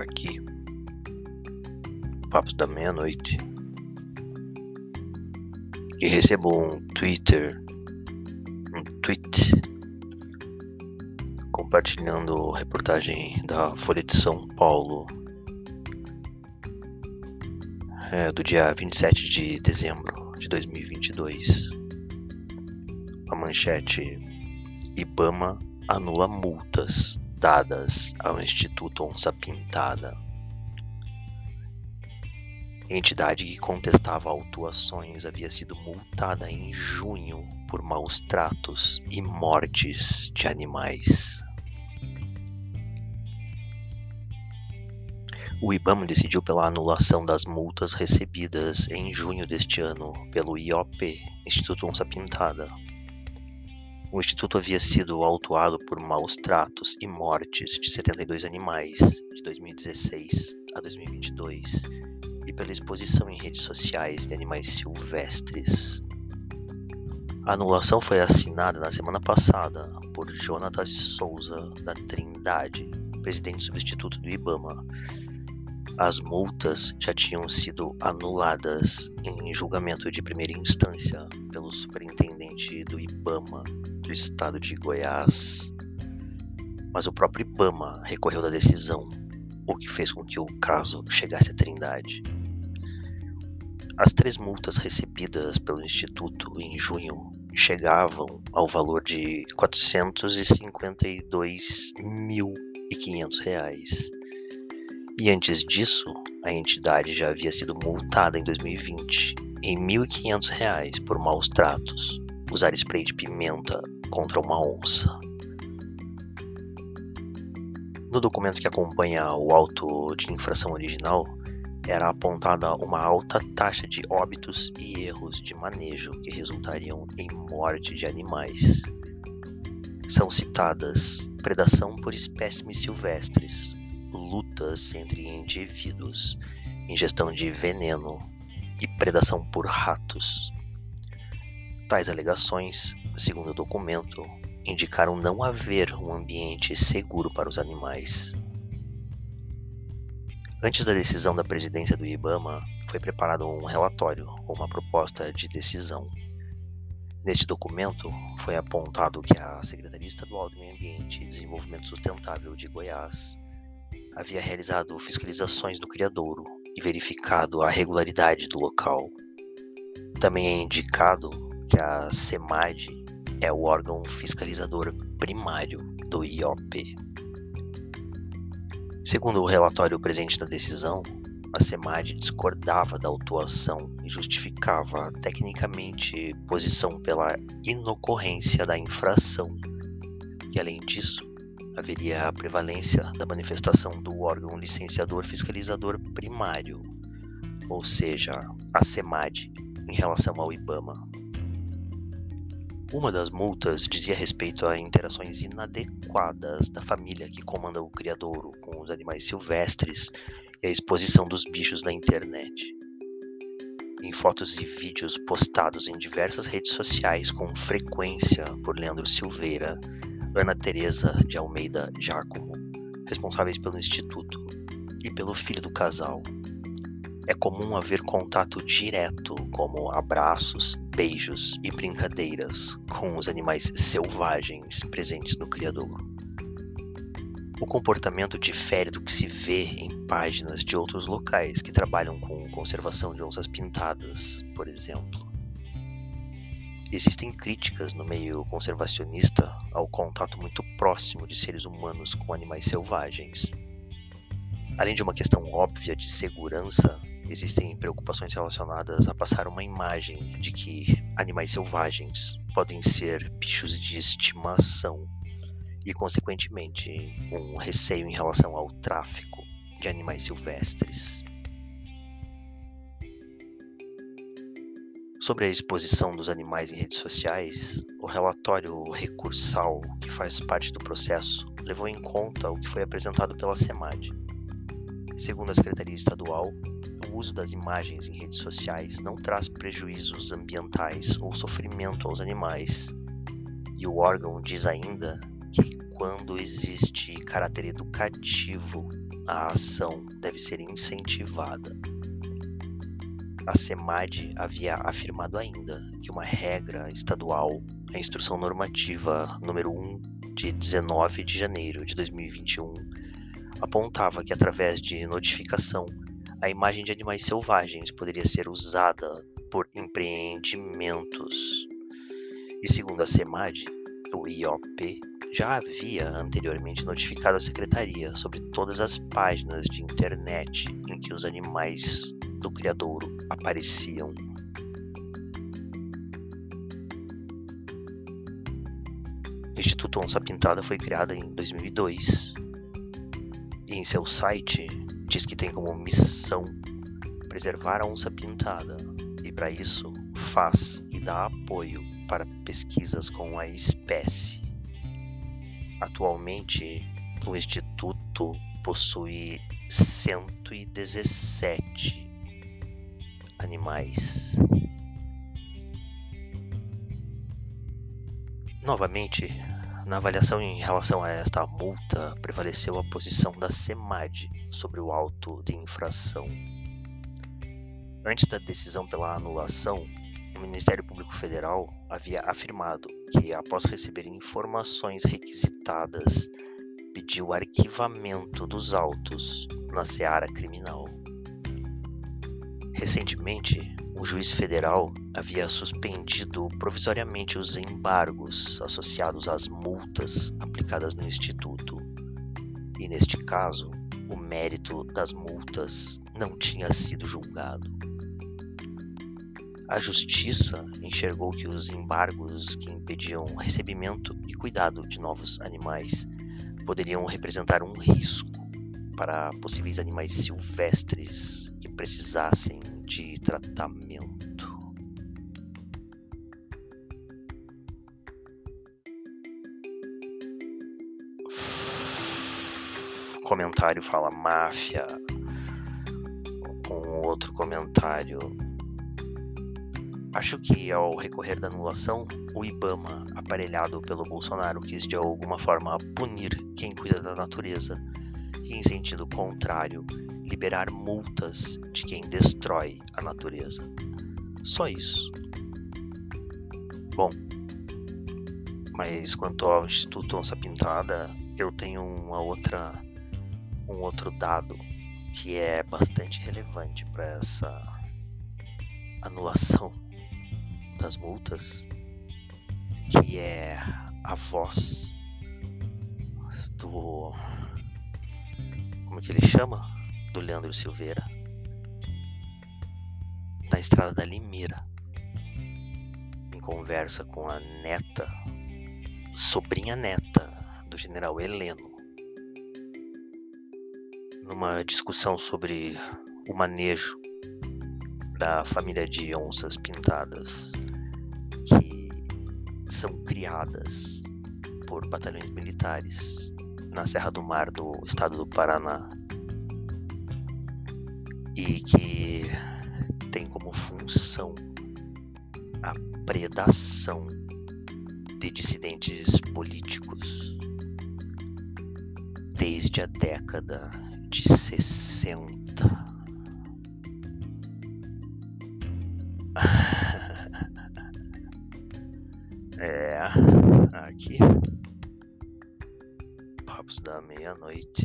iniciar aqui. Papos da Meia-Noite. E recebo um Twitter, um tweet compartilhando reportagem da Folha de São Paulo é, do dia 27 de dezembro de 2022. A manchete Ibama anula multas dadas ao Instituto Onça Pintada. Entidade que contestava autuações havia sido multada em junho por maus tratos e mortes de animais. O IBAMA decidiu pela anulação das multas recebidas em junho deste ano pelo IOP, Instituto Onça Pintada. O instituto havia sido autuado por maus tratos e mortes de 72 animais de 2016 a 2022 e pela exposição em redes sociais de animais silvestres. A anulação foi assinada na semana passada por Jonatas Souza da Trindade, presidente substituto do IBAMA, as multas já tinham sido anuladas em julgamento de primeira instância pelo superintendente do IBAMA do estado de Goiás. Mas o próprio IBAMA recorreu da decisão, o que fez com que o caso chegasse à Trindade. As três multas recebidas pelo Instituto em junho chegavam ao valor de R$ 452.500 e antes disso, a entidade já havia sido multada em 2020 em R$ 1.500 por maus tratos, usar spray de pimenta contra uma onça. No documento que acompanha o auto de infração original, era apontada uma alta taxa de óbitos e erros de manejo que resultariam em morte de animais. São citadas predação por espécimes silvestres, entre indivíduos, ingestão de veneno e predação por ratos. Tais alegações, segundo o documento, indicaram não haver um ambiente seguro para os animais. Antes da decisão da presidência do IBAMA, foi preparado um relatório ou uma proposta de decisão. Neste documento, foi apontado que a Secretaria Estadual do Meio Ambiente e Desenvolvimento Sustentável de Goiás havia realizado fiscalizações do criadouro e verificado a regularidade do local. Também é indicado que a SEMAD é o órgão fiscalizador primário do IOP. Segundo o relatório presente na decisão, a SEMAD discordava da autuação e justificava tecnicamente posição pela inocorrência da infração. E além disso, haveria a prevalência da manifestação do órgão licenciador fiscalizador primário, ou seja, a SEMAD, em relação ao IBAMA. Uma das multas dizia respeito a interações inadequadas da família que comanda o criadouro com os animais silvestres e a exposição dos bichos na internet. Em fotos e vídeos postados em diversas redes sociais com frequência por Leandro Silveira, Ana Teresa de Almeida Giacomo, responsáveis pelo instituto, e pelo filho do casal. É comum haver contato direto, como abraços, beijos e brincadeiras com os animais selvagens presentes no criador. O comportamento difere do que se vê em páginas de outros locais que trabalham com conservação de onças pintadas, por exemplo. Existem críticas no meio conservacionista ao contato muito próximo de seres humanos com animais selvagens. Além de uma questão óbvia de segurança, existem preocupações relacionadas a passar uma imagem de que animais selvagens podem ser bichos de estimação e, consequentemente, um receio em relação ao tráfico de animais silvestres. Sobre a exposição dos animais em redes sociais, o relatório recursal, que faz parte do processo, levou em conta o que foi apresentado pela SEMAD. Segundo a Secretaria Estadual, o uso das imagens em redes sociais não traz prejuízos ambientais ou sofrimento aos animais. E o órgão diz ainda que, quando existe caráter educativo, a ação deve ser incentivada. A SEMAD havia afirmado ainda que uma regra estadual, a Instrução Normativa número 1 de 19 de janeiro de 2021, apontava que através de notificação a imagem de animais selvagens poderia ser usada por empreendimentos. E segundo a SEMAD, o IOP já havia anteriormente notificado a secretaria sobre todas as páginas de internet em que os animais do criadouro apareciam. O Instituto Onça Pintada foi criado em 2002 e em seu site diz que tem como missão preservar a onça pintada e para isso faz e dá apoio para pesquisas com a espécie. Atualmente, o instituto possui 117 animais. Novamente, na avaliação em relação a esta multa, prevaleceu a posição da SEMAD sobre o auto de infração. Antes da decisão pela anulação, o Ministério Público Federal havia afirmado que, após receber informações requisitadas, pediu arquivamento dos autos na seara criminal. Recentemente, um juiz federal havia suspendido provisoriamente os embargos associados às multas aplicadas no Instituto. E neste caso, o mérito das multas não tinha sido julgado. A justiça enxergou que os embargos que impediam o recebimento e cuidado de novos animais poderiam representar um risco para possíveis animais silvestres que precisassem de tratamento. comentário fala máfia. Um outro comentário Acho que ao recorrer da anulação, o Ibama, aparelhado pelo Bolsonaro, quis de alguma forma punir quem cuida da natureza, em sentido contrário, liberar multas de quem destrói a natureza. Só isso. Bom, mas quanto ao Instituto Onça Pintada, eu tenho uma outra, um outro dado que é bastante relevante para essa anulação das multas, que é a voz do. Como é que ele chama? Do Leandro Silveira. Na estrada da Limeira. Em conversa com a neta, sobrinha neta do general Heleno. Numa discussão sobre o manejo da família de onças pintadas são criadas por batalhões militares na Serra do Mar do estado do Paraná e que tem como função a predação de dissidentes políticos desde a década de 60. É, aqui. Da meia-noite.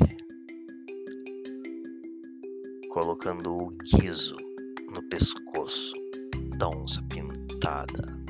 Colocando o guiso no pescoço da onça pintada.